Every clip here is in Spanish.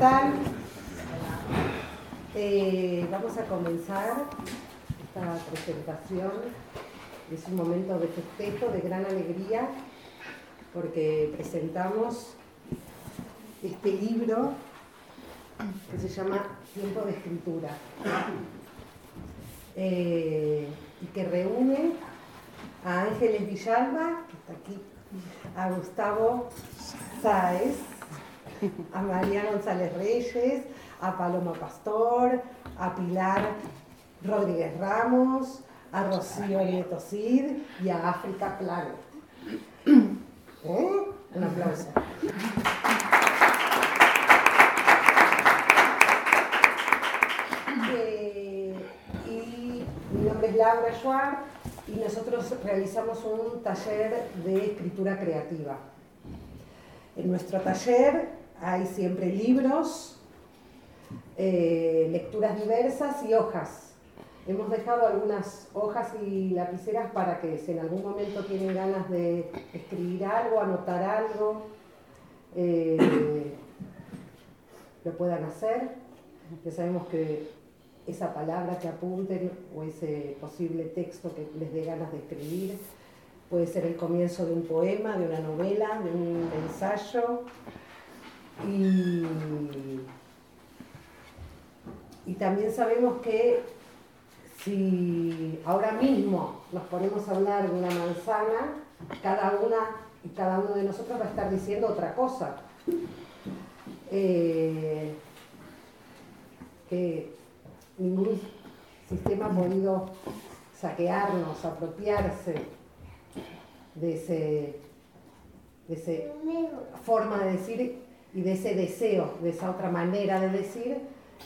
tal? Eh, vamos a comenzar esta presentación. Es un momento de festejo, de gran alegría, porque presentamos este libro que se llama Tiempo de Escritura eh, y que reúne a Ángeles Villalba, que está aquí, a Gustavo Sáez, a María González Reyes, a Paloma Pastor, a Pilar Rodríguez Ramos, a Rocío Nieto Cid y a África Planet. ¿Eh? Un aplauso. Eh, y mi nombre es Laura Schwartz y nosotros realizamos un taller de escritura creativa. En nuestro taller hay siempre libros, eh, lecturas diversas y hojas. Hemos dejado algunas hojas y lapiceras para que si en algún momento tienen ganas de escribir algo, anotar algo, eh, lo puedan hacer. Ya sabemos que esa palabra que apunten o ese posible texto que les dé ganas de escribir puede ser el comienzo de un poema, de una novela, de un ensayo. Y, y también sabemos que si ahora mismo nos ponemos a hablar de una manzana, cada una y cada uno de nosotros va a estar diciendo otra cosa. Eh, que ningún sistema ha podido saquearnos, apropiarse de, ese, de esa forma de decir y de ese deseo, de esa otra manera de decir,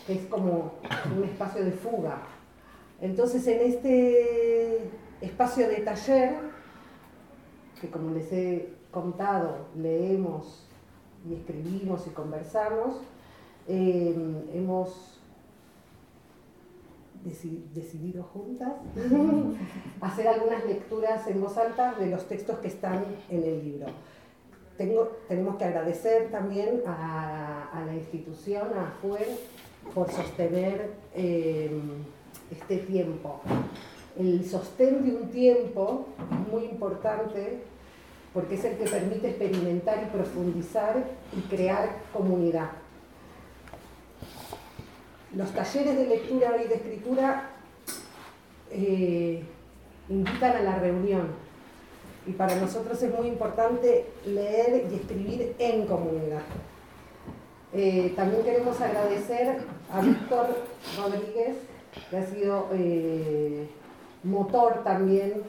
que es como un espacio de fuga. Entonces en este espacio de taller, que como les he contado, leemos y escribimos y conversamos, eh, hemos decidido juntas hacer algunas lecturas en voz alta de los textos que están en el libro. Tengo, tenemos que agradecer también a, la institución, a FUEL, por sostener eh, este tiempo. El sostén de un tiempo es muy importante porque es el que permite experimentar y profundizar y crear comunidad. Los talleres de lectura y de escritura eh, invitan a la reunión y para nosotros es muy importante leer y escribir en comunidad. Eh, también queremos agradecer a Víctor Rodríguez, que ha sido eh, motor también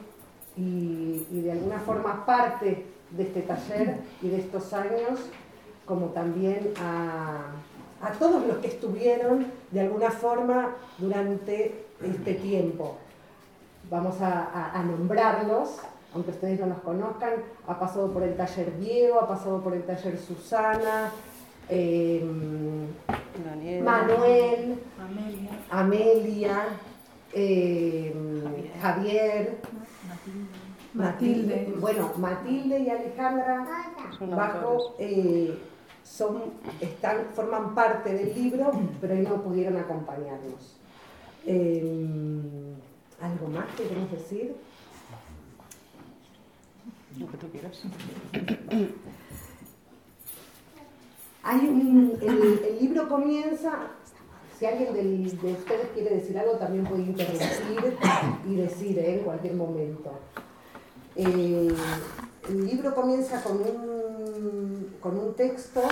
y, de alguna forma parte de este taller y de estos años, como también a a todos los que estuvieron de alguna forma durante este tiempo. Vamos a, nombrarlos, aunque ustedes no los conozcan, ha pasado por el taller Diego, ha pasado por el taller Susana, em, Manuel, Amelia, em, Javier, Matilde. Bueno, Matilde y Alejandra bajo son, están, forman parte del libro, pero no pudieron acompañarnos. Em, ¿Algo más que queremos decir? Lo que tú quieras. El, libro comienza, si alguien de ustedes quiere decir algo, también puede interrumpir y decir ¿eh? en cualquier momento. Eh, el libro comienza con un, con un texto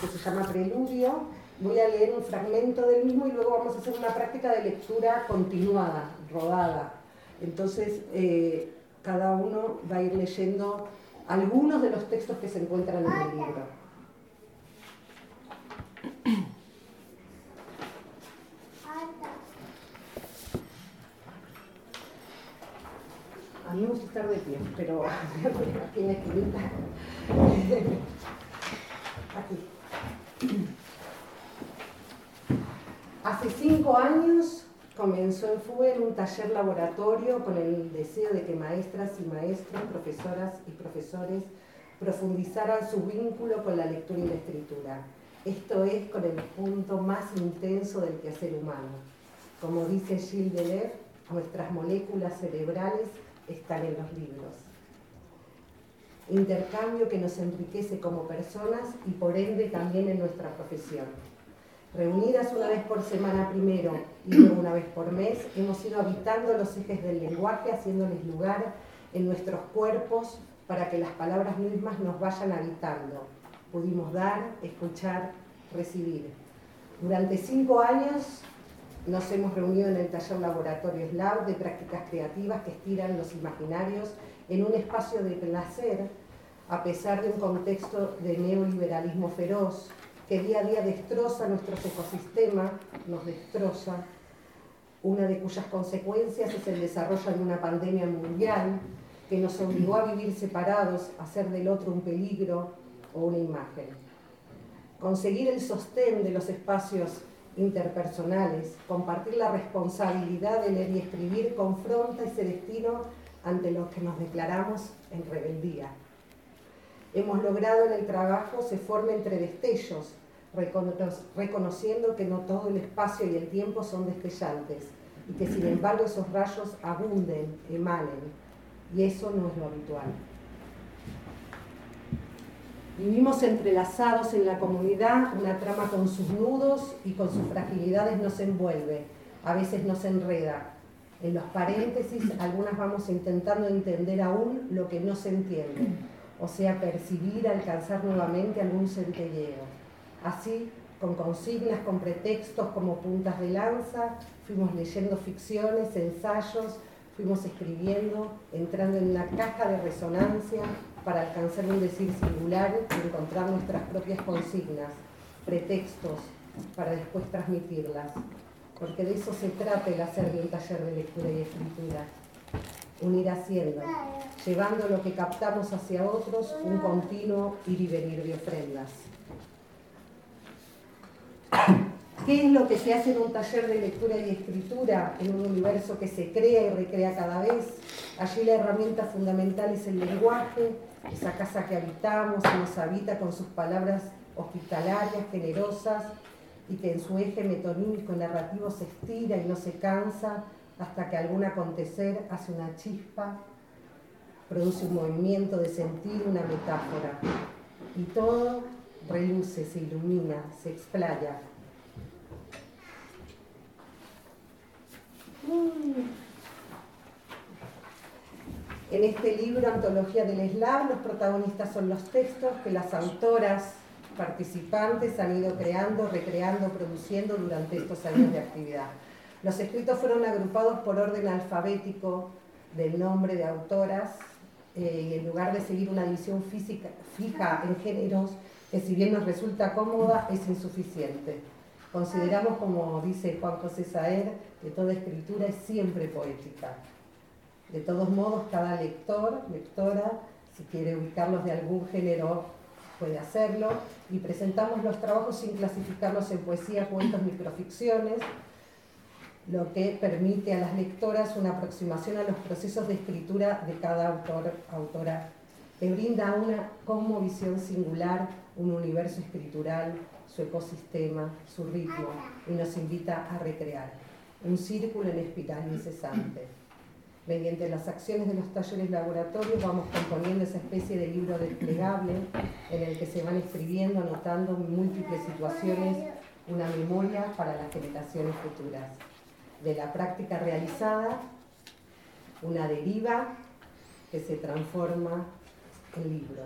que se llama Preludio. Voy a leer un fragmento del mismo y luego vamos a hacer una práctica de lectura continuada, rodada. Entonces, eh, cada uno va a ir leyendo algunos de los textos que se encuentran en el libro. A mí me gusta estar de pie, pero aquí en la. Aquí. Hace cinco años comenzó en FUEL un taller laboratorio con el deseo de que maestras y maestros, profesoras y profesores profundizaran su vínculo con la lectura y la escritura. Esto es con el punto más intenso del quehacer humano. Como dice Gilles Deleuze, nuestras moléculas cerebrales están en los libros. Intercambio que nos enriquece como personas y por ende también en nuestra profesión. Reunidas una vez por semana primero y luego una vez por mes, hemos ido habitando los ejes del lenguaje, haciéndoles lugar en nuestros cuerpos para que las palabras mismas nos vayan habitando. Pudimos dar, escuchar, recibir. Durante cinco años nos hemos reunido en el taller laboratorio SLAB de prácticas creativas que estiran los imaginarios en un espacio de placer, a pesar de un contexto de neoliberalismo feroz que día a día destroza nuestros ecosistemas, nos destroza, una de cuyas consecuencias es el desarrollo de una pandemia mundial que nos obligó a vivir separados, a hacer del otro un peligro o una imagen. Conseguir el sostén de los espacios interpersonales, compartir la responsabilidad de leer y escribir, confronta ese destino ante los que nos declaramos en rebeldía. Hemos logrado en el trabajo se forme entre destellos, reconociendo que no todo el espacio y el tiempo son destellantes y que sin embargo esos rayos abunden, emanen, y eso no es lo habitual. Vivimos entrelazados en la comunidad, una trama con sus nudos y con sus fragilidades nos envuelve, a veces nos enreda. En los paréntesis, algunas vamos intentando entender aún lo que no se entiende, o sea, percibir, alcanzar nuevamente algún centelleo. Así, con consignas, con pretextos como puntas de lanza, fuimos leyendo ficciones, ensayos, fuimos escribiendo, entrando en una caja de resonancia para alcanzar un decir singular y encontrar nuestras propias consignas, pretextos, para después transmitirlas. Porque de eso se trata el hacer de un taller de lectura y escritura. Unir haciendo, llevando lo que captamos hacia otros, un continuo ir y venir de ofrendas. ¿Qué es lo que se hace en un taller de lectura y escritura, en un universo que se crea y recrea cada vez? Allí la herramienta fundamental es el lenguaje, esa casa que habitamos, que nos habita con sus palabras hospitalarias, generosas, y que en su eje metonímico narrativo se estira y no se cansa hasta que algún acontecer hace una chispa, produce un movimiento de sentido, una metáfora. Y todo reluce, se ilumina, se explaya. En este libro, Antología del Eslab, los protagonistas son los textos que las autoras participantes han ido creando, recreando, produciendo durante estos años de actividad. Los escritos fueron agrupados por orden alfabético del nombre de autoras eh, y en lugar de seguir una división física, fija en géneros, que si bien nos resulta cómoda, es insuficiente. Consideramos, como dice Juan José Saer, que toda escritura es siempre poética. De todos modos, cada lector, lectora, si quiere ubicarlos de algún género, puede hacerlo. Y presentamos los trabajos sin clasificarlos en poesía, cuentos, microficciones, lo que permite a las lectoras una aproximación a los procesos de escritura de cada autor, autora, que brinda una como visión singular un universo escritural, su ecosistema, su ritmo, y nos invita a recrear un círculo en espiral incesante. Mediante las acciones de los talleres laboratorios vamos componiendo esa especie de libro desplegable en el que se van escribiendo, anotando múltiples situaciones, una memoria para las generaciones futuras. De la práctica realizada, una deriva que se transforma en libro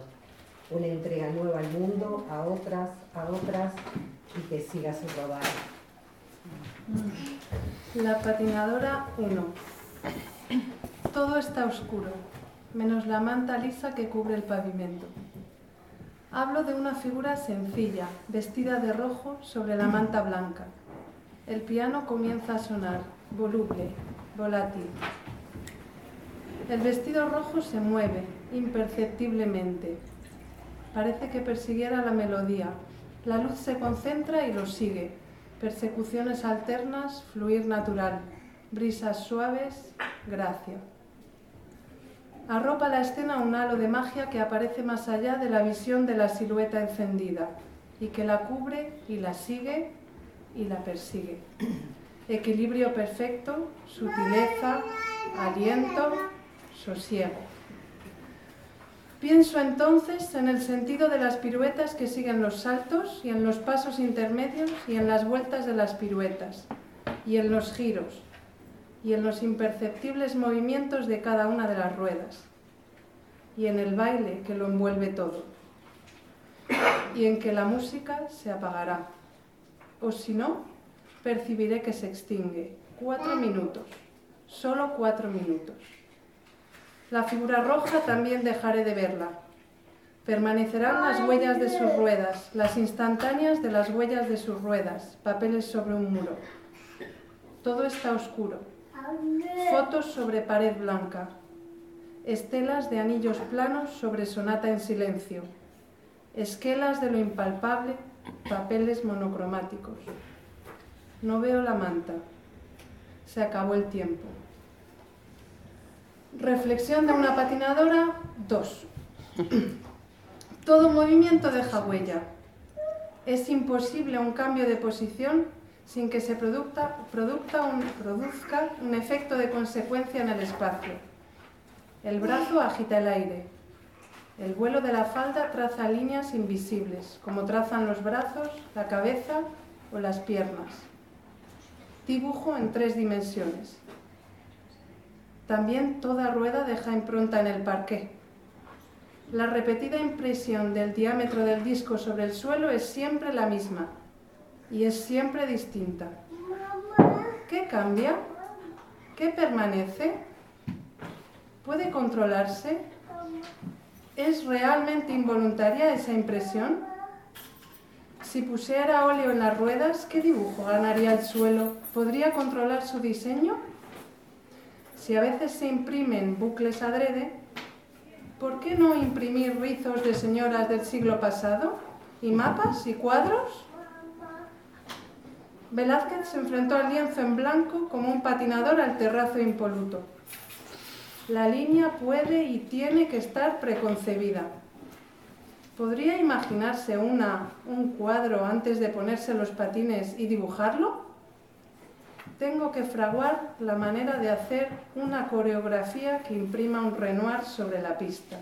una entrega nueva al mundo, a otras, a otras, y que siga su rodar. La patinadora 1. Todo está oscuro, menos la manta lisa que cubre el pavimento. Hablo de una figura sencilla, vestida de rojo sobre la manta blanca. El piano comienza a sonar, voluble, volátil. El vestido rojo se mueve, imperceptiblemente, Parece que persiguiera la melodía. La luz se concentra y lo sigue. Persecuciones alternas, fluir natural. Brisas suaves, gracia. Arropa la escena un halo de magia que aparece más allá de la visión de la silueta encendida y que la cubre y la sigue y la persigue. Equilibrio perfecto, sutileza, aliento, sosiego. Pienso entonces en el sentido de las piruetas que siguen los saltos y en los pasos intermedios y en las vueltas de las piruetas y en los giros y en los imperceptibles movimientos de cada una de las ruedas y en el baile que lo envuelve todo y en que la música se apagará o si no, percibiré que se extingue. Cuatro minutos, solo cuatro minutos. La figura roja también dejaré de verla. Permanecerán las huellas de sus ruedas, las instantáneas de las huellas de sus ruedas, papeles sobre un muro. Todo está oscuro. Fotos sobre pared blanca. Estelas de anillos planos sobre sonata en silencio. Esquelas de lo impalpable, papeles monocromáticos. No veo la manta. Se acabó el tiempo. Reflexión de una patinadora 2. Todo movimiento deja huella. Es imposible un cambio de posición sin que se produzca, un, produzca un efecto de consecuencia en el espacio. El brazo agita el aire. El vuelo de la falda traza líneas invisibles, como trazan los brazos, la cabeza o las piernas. Dibujo en tres dimensiones. También toda rueda deja impronta en el parqué. La repetida impresión del diámetro del disco sobre el suelo es siempre la misma y es siempre distinta. ¿Qué cambia? ¿Qué permanece? ¿Puede controlarse? ¿Es realmente involuntaria esa impresión? Si pusiera óleo en las ruedas, ¿qué dibujo ganaría el suelo? ¿Podría controlar su diseño? Si a veces se imprimen bucles adrede, ¿por qué no imprimir rizos de señoras del siglo pasado? ¿Y mapas y cuadros? Velázquez se enfrentó al lienzo en blanco como un patinador al terrazo impoluto. La línea puede y tiene que estar preconcebida. ¿Podría imaginarse una, un cuadro antes de ponerse los patines y dibujarlo? tengo que fraguar la manera de hacer una coreografía que imprima un Renoir sobre la pista.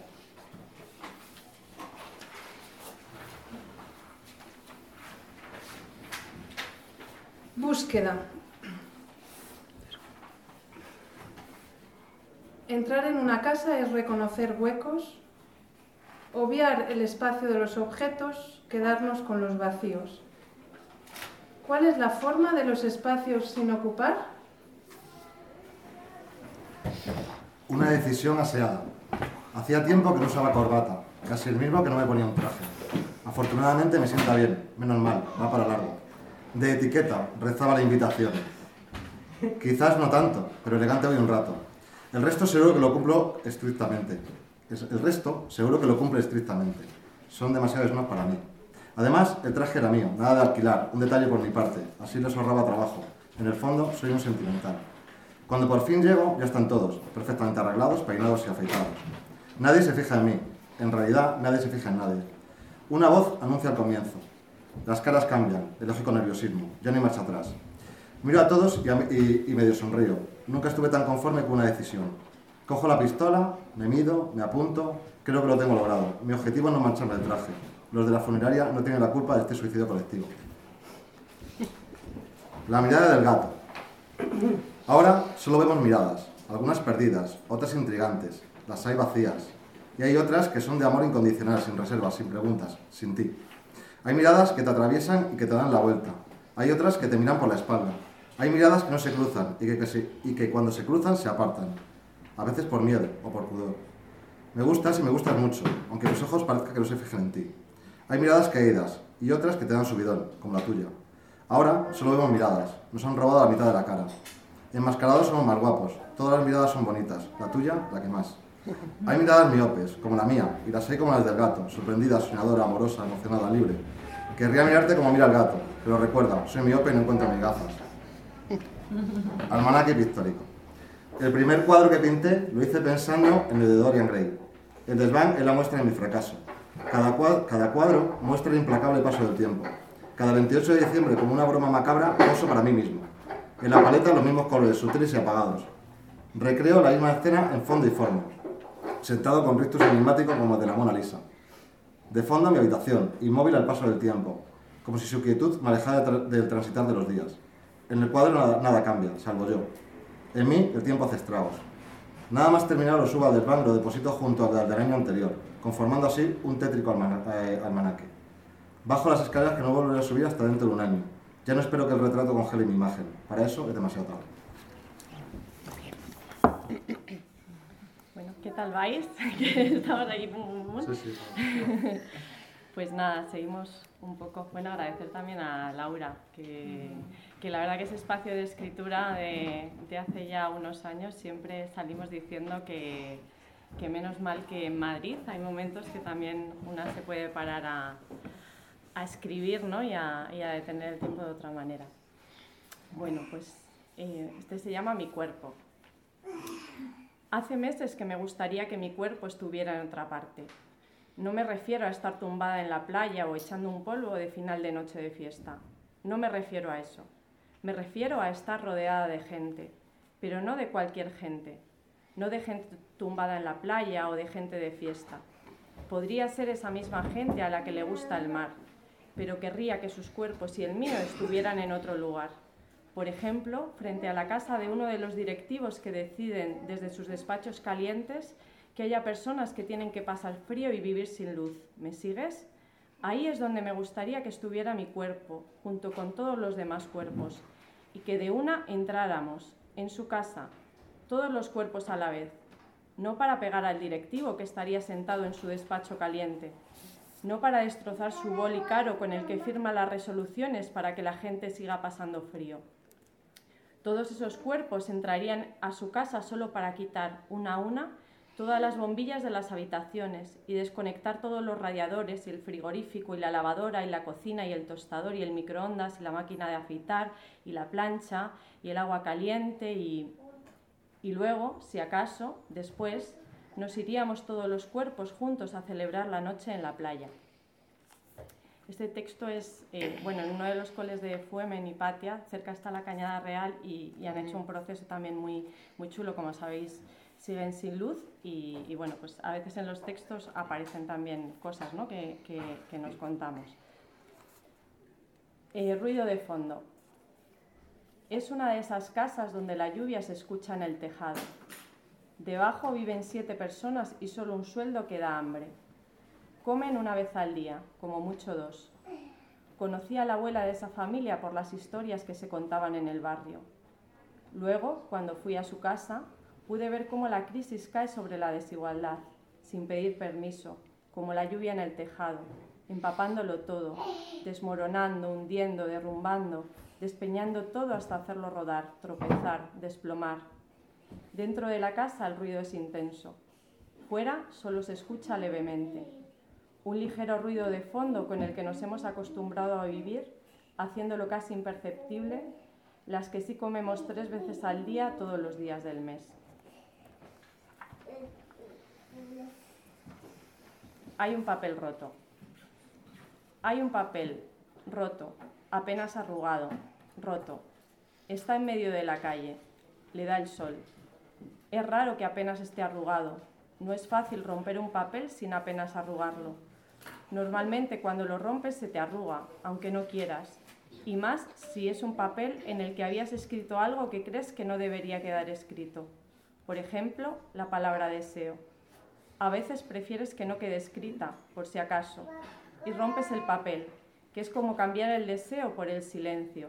Búsqueda. Entrar en una casa es reconocer huecos, obviar el espacio de los objetos, quedarnos con los vacíos. ¿Cuál es la forma de los espacios sin ocupar? Una decisión aseada. Hacía tiempo que no usaba corbata, casi el mismo que no me ponía un traje. Afortunadamente me sienta bien, menos mal, va para largo. De etiqueta, rezaba la invitación. Quizás no tanto, pero elegante hoy un rato. El resto seguro que lo cumplo estrictamente. El resto seguro que lo cumple estrictamente. Son demasiados más para mí. Además, el traje era mío, nada de alquilar, un detalle por mi parte, así les ahorraba trabajo. En el fondo, soy un sentimental. Cuando por fin llego, ya están todos, perfectamente arreglados, peinados y afeitados. Nadie se fija en mí, en realidad nadie se fija en nadie. Una voz anuncia el comienzo. Las caras cambian, el lógico nerviosismo, ya no hay marcha atrás. Miro a todos y medio sonrío. Nunca estuve tan conforme con una decisión. Cojo la pistola, me mido, me apunto, creo que lo tengo logrado. Mi objetivo es no mancharme el traje los de la funeraria no tienen la culpa de este suicidio colectivo. La mirada del gato. Ahora solo vemos miradas, algunas perdidas, otras intrigantes, las hay vacías, y hay otras que son de amor incondicional, sin reservas, sin preguntas, sin ti. Hay miradas que te atraviesan y que te dan la vuelta, hay otras que te miran por la espalda, hay miradas que no se cruzan y que, cuando se cruzan se apartan, a veces por miedo o por pudor. Me gustas y me gustas mucho, aunque los ojos parezca que no se fijen en ti. Hay miradas caídas y otras que te dan subidón, como la tuya. Ahora solo vemos miradas, nos han robado la mitad de la cara. Enmascarados somos más guapos, todas las miradas son bonitas, la tuya la que más. Hay miradas miopes, como la mía, y las hay como las del gato, sorprendida, soñadora, amorosa, emocionada, libre. Querría mirarte como mira el gato, pero recuerda, soy miope y no encuentro mis gafas. Almanaque pictórico. El primer cuadro que pinté lo hice pensando en el de Dorian Gray. El desván es la muestra de mi fracaso. Cada, cuadro muestra el implacable paso del tiempo. Cada 28 de diciembre, como una broma macabra, poso para mí mismo. En la paleta los mismos colores, sutiles y apagados. Recreo la misma escena en fondo y forma, sentado con rictus enigmáticos como el de la Mona Lisa. De fondo mi habitación, inmóvil al paso del tiempo, como si su quietud me alejara del transitar de los días. En el cuadro nada, cambia, salvo yo. En mí el tiempo hace estragos. Nada más terminado lo subo al desván, lo deposito junto al del año anterior, conformando así un tétrico eh, almanaque. Bajo las escaleras que no volveré a subir hasta dentro de un año. Ya no espero que el retrato congele mi imagen. Para eso es demasiado tarde. Bueno, ¿qué tal vais? Estamos ahí. Sí, sí. Pues nada, seguimos un poco. Bueno, agradecer también a Laura, que, que la verdad que ese espacio de escritura de, hace ya unos años siempre salimos diciendo que, que menos mal que en Madrid hay momentos que también una se puede parar a, a escribir ¿no? y, a, y, a, detener el tiempo de otra manera. Bueno, pues eh, este se llama Mi cuerpo. Hace meses que me gustaría que mi cuerpo estuviera en otra parte no me refiero a estar tumbada en la playa o echando un polvo de final de noche de fiesta. No me refiero a eso. Me refiero a estar rodeada de gente, pero no de cualquier gente. No de gente tumbada en la playa o de gente de fiesta. Podría ser esa misma gente a la que le gusta el mar, pero querría que sus cuerpos y el mío estuvieran en otro lugar. Por ejemplo, frente a la casa de uno de los directivos que deciden desde sus despachos calientes que haya personas que tienen que pasar frío y vivir sin luz. ¿Me sigues? Ahí es donde me gustaría que estuviera mi cuerpo, junto con todos los demás cuerpos, y que de una entráramos, en su casa, todos los cuerpos a la vez, no para pegar al directivo que estaría sentado en su despacho caliente, no para destrozar su boli caro con el que firma las resoluciones para que la gente siga pasando frío. Todos esos cuerpos entrarían a su casa solo para quitar una a una todas las bombillas de las habitaciones y desconectar todos los radiadores y el frigorífico y la lavadora y la cocina y el tostador y el microondas y la máquina de afeitar y la plancha y el agua caliente y, y luego, si acaso, después, nos iríamos todos los cuerpos juntos a celebrar la noche en la playa. Este texto es, eh, bueno, en uno de los coles de Fuemen y Patia, cerca está la Cañada Real y, y han hecho un proceso también muy, muy chulo, como sabéis, siguen sin luz y, bueno, pues a veces en los textos aparecen también cosas ¿no? que, que, nos contamos. Eh, ruido de fondo. Es una de esas casas donde la lluvia se escucha en el tejado. Debajo viven siete personas y solo un sueldo que da hambre. Comen una vez al día, como mucho dos. Conocí a la abuela de esa familia por las historias que se contaban en el barrio. Luego, cuando fui a su casa, pude ver cómo la crisis cae sobre la desigualdad, sin pedir permiso, como la lluvia en el tejado, empapándolo todo, desmoronando, hundiendo, derrumbando, despeñando todo hasta hacerlo rodar, tropezar, desplomar. Dentro de la casa el ruido es intenso. Fuera solo se escucha levemente. Un ligero ruido de fondo con el que nos hemos acostumbrado a vivir, haciéndolo casi imperceptible, las que sí comemos tres veces al día todos los días del mes. Hay un papel roto. Hay un papel roto, apenas arrugado, roto. Está en medio de la calle, le da el sol. Es raro que apenas esté arrugado. No es fácil romper un papel sin apenas arrugarlo. Normalmente cuando lo rompes se te arruga, aunque no quieras. Y más si es un papel en el que habías escrito algo que crees que no debería quedar escrito. Por ejemplo, la palabra deseo. A veces prefieres que no quede escrita, por si acaso, y rompes el papel, que es como cambiar el deseo por el silencio.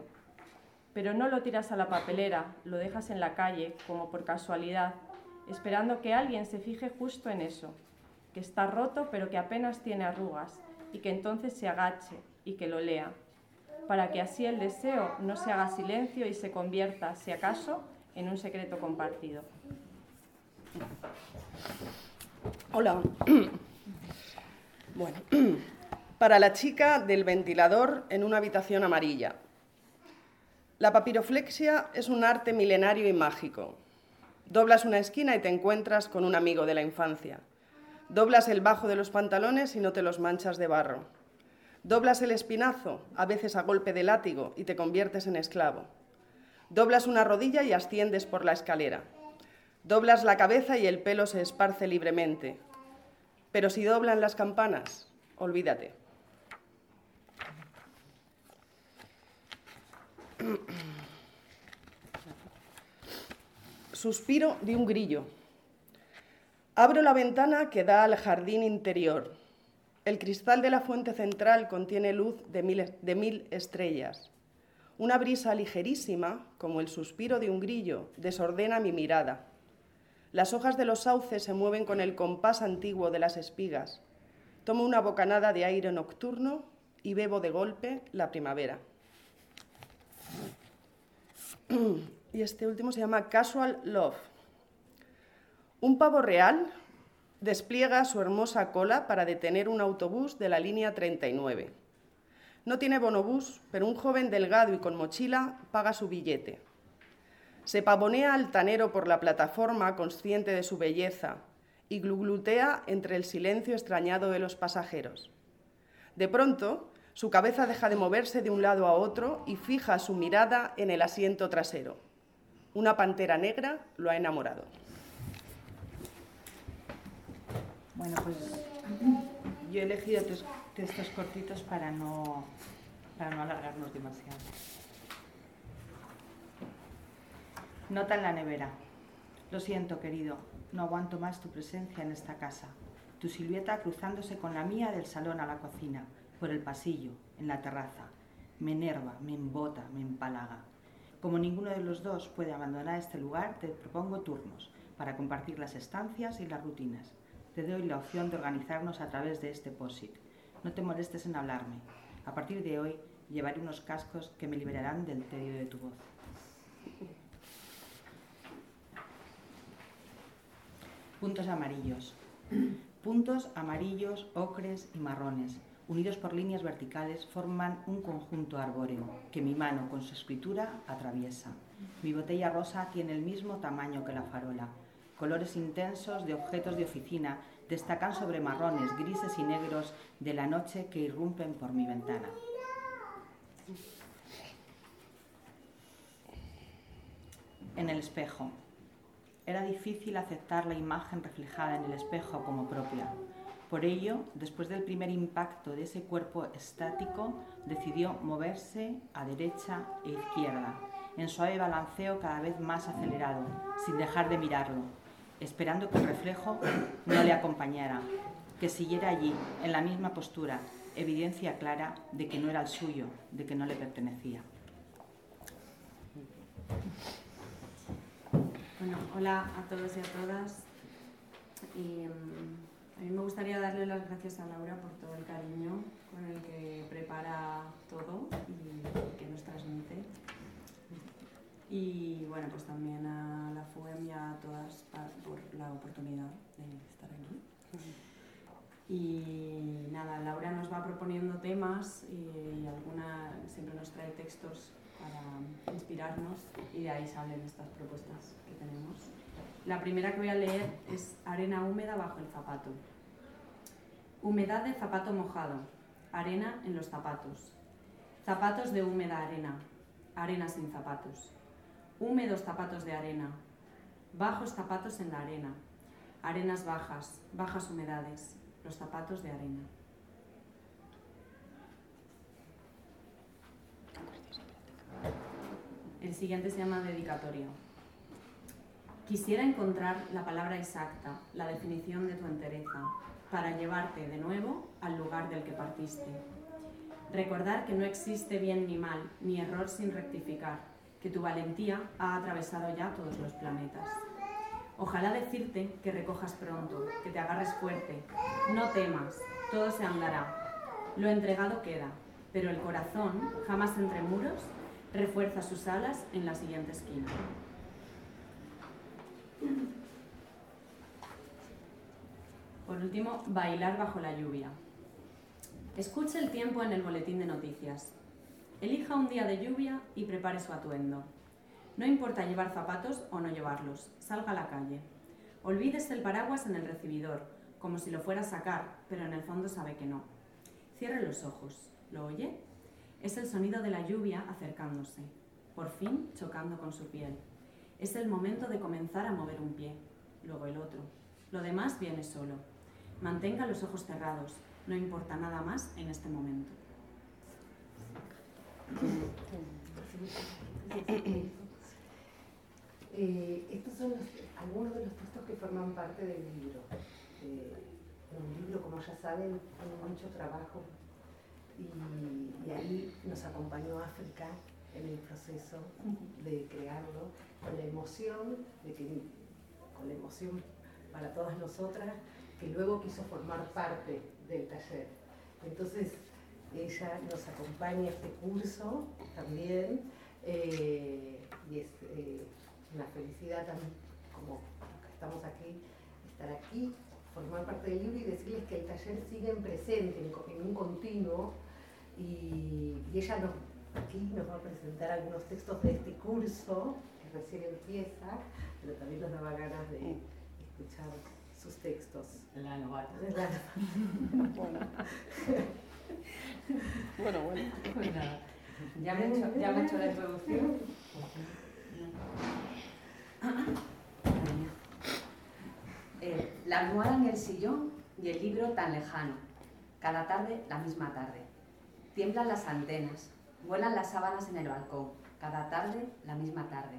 Pero no lo tiras a la papelera, lo dejas en la calle, como por casualidad, esperando que alguien se fije justo en eso, que está roto pero que apenas tiene arrugas, y que entonces se agache y que lo lea, para que así el deseo no se haga silencio y se convierta, si acaso, en un secreto compartido. Hola. Bueno, para la chica del ventilador en una habitación amarilla. La papiroflexia es un arte milenario y mágico. Doblas una esquina y te encuentras con un amigo de la infancia. Doblas el bajo de los pantalones y no te los manchas de barro. Doblas el espinazo, a veces a golpe de látigo, y te conviertes en esclavo. Doblas una rodilla y asciendes por la escalera. Doblas la cabeza y el pelo se esparce libremente. Pero si doblan las campanas, olvídate. Suspiro de un grillo. Abro la ventana que da al jardín interior. El cristal de la fuente central contiene luz de mil, de mil, estrellas. Una brisa ligerísima, como el suspiro de un grillo, desordena mi mirada. Las hojas de los sauces se mueven con el compás antiguo de las espigas. Tomo una bocanada de aire nocturno y bebo de golpe la primavera. Y este último se llama Casual Love. Un pavo real despliega su hermosa cola para detener un autobús de la línea 39. No tiene bonobús, pero un joven delgado y con mochila paga su billete. Se pavonea altanero por la plataforma, consciente de su belleza, y gluglutea entre el silencio extrañado de los pasajeros. De pronto, su cabeza deja de moverse de un lado a otro y fija su mirada en el asiento trasero. Una pantera negra lo ha enamorado. Bueno, pues yo he elegido textos cortitos para no, para no alargarnos demasiado. Nota en la nevera. Lo siento, querido, no aguanto más tu presencia en esta casa. Tu silueta cruzándose con la mía del salón a la cocina, por el pasillo, en la terraza. Me enerva, me embota, me empalaga. Como ninguno de los dos puede abandonar este lugar, te propongo turnos para compartir las estancias y las rutinas. Te doy la opción de organizarnos a través de este POSIT. No te molestes en hablarme. A partir de hoy llevaré unos cascos que me liberarán del tedio de tu voz. Puntos amarillos. Puntos amarillos, ocres y marrones unidos por líneas verticales, forman un conjunto arbóreo que mi mano con su escritura atraviesa. Mi botella rosa tiene el mismo tamaño que la farola. Colores intensos de objetos de oficina destacan sobre marrones, grises y negros de la noche que irrumpen por mi ventana. En el espejo. Era difícil aceptar la imagen reflejada en el espejo como propia. Por ello, después del primer impacto de ese cuerpo estático, decidió moverse a derecha e izquierda, en suave balanceo cada vez más acelerado, sin dejar de mirarlo, esperando que el reflejo no le acompañara, que siguiera allí, en la misma postura, evidencia clara de que no era el suyo, de que no le pertenecía. Bueno, hola a todos y a todas. Mm, a mí me gustaría darle las gracias a Laura por todo el cariño con el que prepara todo y que nos transmite. Y bueno, pues también a la FUEM y a todas por la oportunidad de estar aquí. Y nada, Laura nos va proponiendo temas y alguna siempre nos trae textos para inspirarnos y de ahí salen estas propuestas que tenemos. La primera que voy a leer es Arena húmeda bajo el zapato. Humedad de zapato mojado. Arena en los zapatos. Zapatos de húmeda arena. Arena sin zapatos. Húmedos zapatos de arena. Bajos zapatos en la arena. Arenas bajas. Bajas humedades. Los zapatos de arena. El siguiente se llama dedicatoria. Quisiera encontrar la palabra exacta, la definición de tu entereza, para llevarte de nuevo al lugar del que partiste. Recordar que no existe bien ni mal, ni error sin rectificar, que tu valentía ha atravesado ya todos los planetas. Ojalá decirte que recojas pronto, que te agarres fuerte. No temas, todo se andará. Lo entregado queda, pero el corazón, jamás entre muros, refuerza sus alas en la siguiente esquina. Por último, bailar bajo la lluvia. Escuche el tiempo en el boletín de noticias. Elija un día de lluvia y prepare su atuendo. No importa llevar zapatos o no llevarlos, salga a la calle. Olvídese el paraguas en el recibidor. como si lo fuera a sacar, pero en el fondo sabe que no. Cierre los ojos. ¿Lo oye? Es el sonido de la lluvia acercándose, por fin chocando con su piel. Es el momento de comenzar a mover un pie, luego el otro. Lo demás viene solo. Mantenga los ojos cerrados. No importa nada más en este momento. Eh, estos son algunos de los textos que forman parte del libro. Eh, un libro, como ya saben, con mucho trabajo y, ahí nos acompañó África en el proceso de crearlo, con la emoción, de que, con la emoción para todas nosotras, que luego quiso formar parte del taller. Entonces, ella nos acompaña a este curso también, eh, y es eh, una felicidad también, como estamos aquí, estar aquí, formar parte del libro y decirles que el taller sigue en presente, en, un continuo, y, ella nos, aquí nos va a presentar algunos textos de este curso, que recién empieza, pero también nos daba ganas de escuchar sus textos. La novata. bueno. bueno, bueno. Pues ya me he hecho, ya me he hecho la introducción. Eh, la almohada en el sillón y el libro tan lejano. Cada tarde, la misma tarde. Tiemblan las antenas, vuelan las sábanas en el balcón. Cada tarde, la misma tarde.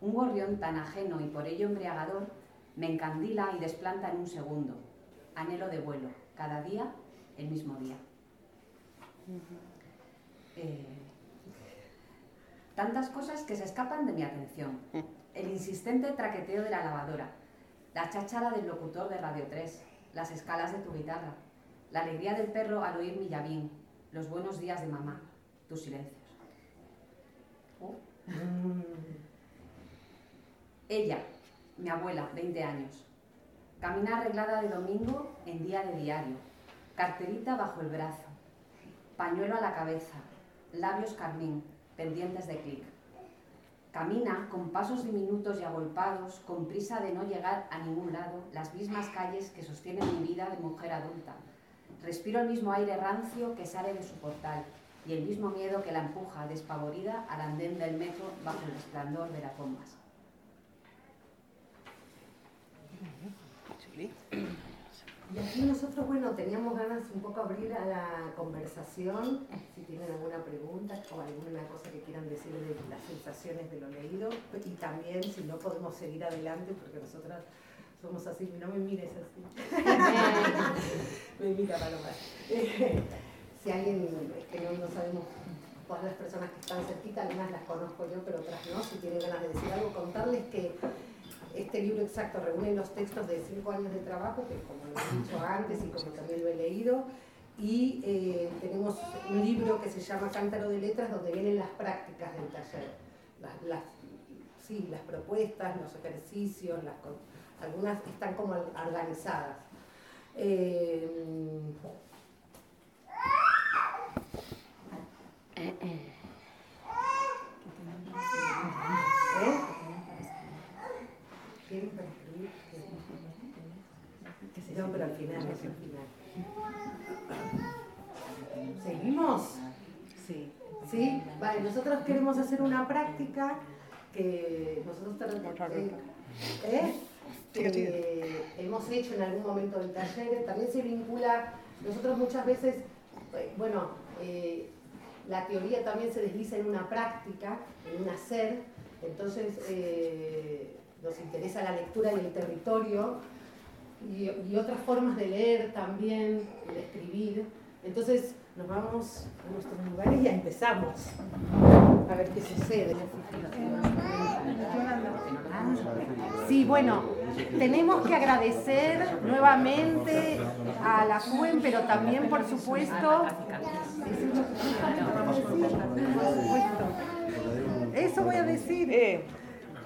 Un gorrión tan ajeno y por ello embriagador me encandila y desplanta en un segundo. Anhelo de vuelo. Cada día, el mismo día. Eh, tantas cosas que se escapan de mi atención. El insistente traqueteo de la lavadora, la cháchara del locutor de Radio 3, las escalas de tu guitarra, la alegría del perro al oír mi llavín, los buenos días de mamá, tus silencios. Oh. Ella, mi abuela, 20 años. Camina arreglada de domingo en día de diario, carterita bajo el brazo, pañuelo a la cabeza, labios carmín, pendientes de clic. Camina con pasos diminutos y agolpados, con prisa de no llegar a ningún lado, las mismas calles que sostienen mi vida de mujer adulta, Respiro el mismo aire rancio que sale de su portal y el mismo miedo que la empuja despavorida al andén del metro bajo el resplandor de las bombas. Y aquí nosotros, bueno, teníamos ganas un poco abrir a la conversación, si tienen alguna pregunta o alguna cosa que quieran decir de las sensaciones de lo leído, y también si no podemos seguir adelante, porque nosotras somos así, no me mires así. me mira Paloma. si alguien, es que no, no, sabemos, todas las personas que están cerquita, algunas las conozco yo, pero otras no, si tienen ganas de decir algo, contarles que este libro exacto reúne los textos de cinco años de trabajo, que como lo he dicho antes y como también lo he leído, y eh, tenemos un libro que se llama Cántaro de Letras, donde vienen las prácticas del taller, las, sí, las propuestas, los ejercicios, las algunas están como organizadas. Eh, ¿Eh? No, pero al final, al final. ¿Seguimos? Sí. ¿Sí? Vale, nosotros queremos hacer una práctica que nosotros tenemos... ¿Eh? que hemos hecho en algún momento del taller, también se vincula, nosotros muchas veces, eh, bueno, eh, la teoría también se desliza en una práctica, en un hacer, entonces eh, nos interesa la lectura y el territorio y, otras formas de leer también, de escribir. Entonces nos vamos a nuestros lugares y empezamos a ver qué sucede. Sí, bueno, tenemos que agradecer nuevamente a la joven, pero también, por supuesto, eso voy a decir. Eh,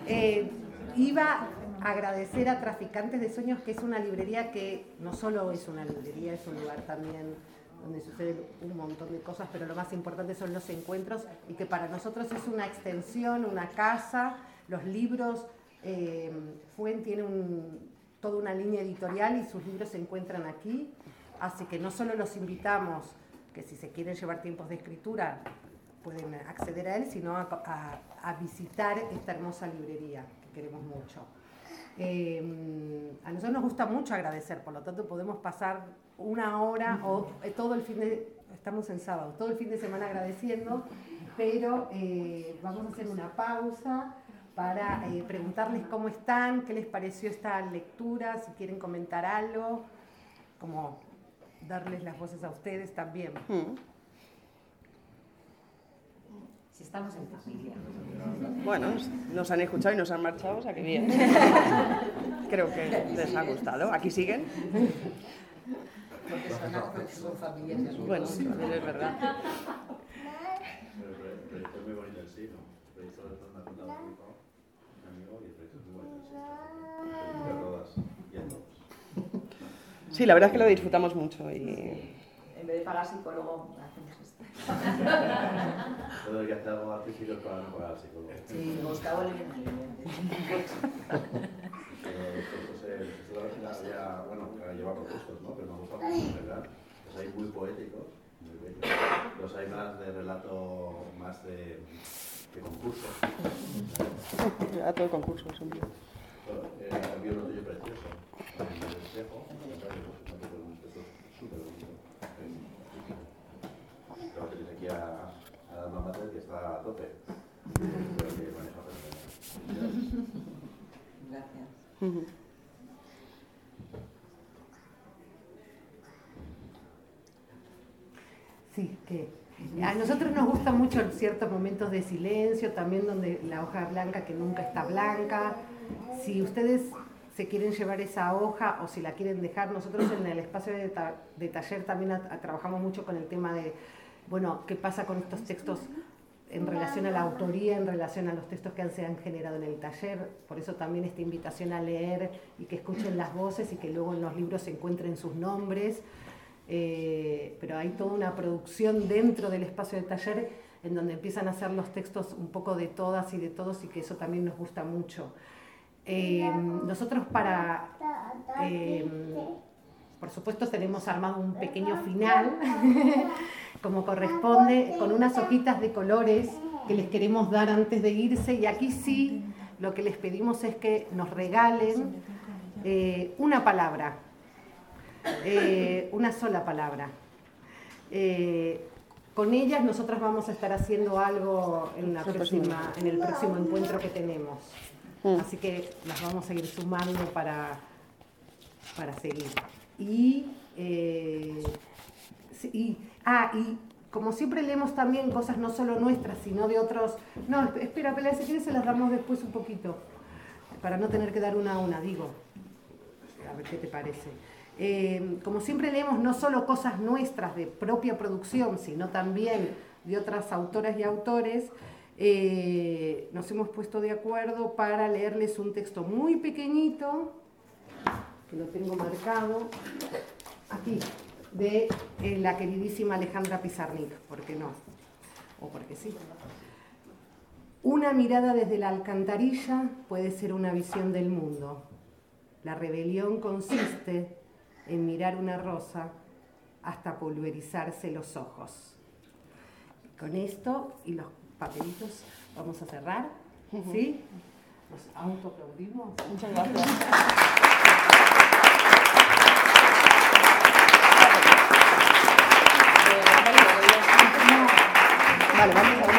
eh, iba a agradecer a Traficantes de Sueños, que es una librería que no solo es una librería, es un lugar también donde suceden un montón de cosas, pero lo más importante son los encuentros y que para nosotros es una extensión, una casa, los libros. Eh, Fuen tiene un, toda una línea editorial y sus libros se encuentran aquí. Así que no solo los invitamos, que si se quieren llevar tiempos de escritura, pueden acceder a él, sino a, visitar esta hermosa librería queremos mucho. Eh, a nosotros nos gusta mucho agradecer, por lo tanto podemos pasar una hora o eh, todo el fin de, estamos en sábado, todo el fin de semana agradeciendo, pero eh, vamos a hacer una pausa para preguntarles cómo están, qué les pareció esta lectura, si quieren comentar algo, como darles las voces a ustedes también. Mm. Si estamos en familia. Bueno, nos han escuchado y nos han marchado, o sea que bien. Creo que les ha gustado. ¿Aquí siguen? Porque son, son familias. Bueno, también es verdad. Pero el proyecto es muy bonito en sí, ¿no? El proyecto lo están haciendo un amigo y el proyecto es muy bonito en sí. De todas y a todos. Sí, la verdad es que lo disfrutamos mucho y... En vez de pagar psicólogo, Todo que hacer algo artístico para no pagar psicólogo. Sí, Gustavo le viene. Esto ya, bueno, lleva propuestos, ¿no? Pero me gusta mucho en general. Los hay muy poéticos, muy bellos. Los hay más de relato, más de, de concurso. A todo el concurso, es un bien. Eh, había uno tuyo precioso, el espejo, un texto súper bonito. Creo que tienes aquí a, a Alma Mater que está a tope. Gracias. Sí, que a nosotros nos gustan mucho ciertos momentos de silencio, también donde la hoja blanca que nunca está blanca. Si ustedes se quieren llevar esa hoja o si la quieren dejar, nosotros en el espacio de, taller también trabajamos mucho con el tema de, bueno, qué pasa con estos textos en relación a la autoría, en relación a los textos que se han generado en el taller. Por eso también esta invitación a leer y que escuchen las voces y que luego en los libros se encuentren sus nombres. Eh, pero hay toda una producción dentro del espacio de taller en donde empiezan a hacer los textos un poco de todas y de todos y que eso también nos gusta mucho. Eh, nosotros para, eh, por supuesto tenemos armado un pequeño final, como corresponde, con unas hojitas de colores que les queremos dar antes de irse y aquí sí lo que les pedimos es que nos regalen una palabra eh, una sola palabra. Eh, con ellas nosotras vamos a estar haciendo algo en, la próxima, en el próximo encuentro que tenemos. Mm. Así que las vamos a ir sumando para, para seguir. Y, eh, ah, y como siempre leemos también cosas no solo nuestras, sino de otros... No, espera, espera, si quieres se las damos después un poquito, para no tener que dar una a una, digo. A ver qué te parece. Eh, como siempre leemos no solo cosas nuestras de propia producción, sino también de otras autoras y autores, eh, nos hemos puesto de acuerdo para leerles un texto muy pequeñito, que lo tengo marcado, aquí, de eh, la queridísima Alejandra Pizarnik, ¿por qué no? O porque sí. Una mirada desde la alcantarilla puede ser una visión del mundo. La rebelión consiste en mirar una rosa hasta pulverizarse los ojos. Con esto y los papelitos vamos a cerrar. ¿Sí? Nos autoaplaudimos. Muchas gracias. Vale, vamos a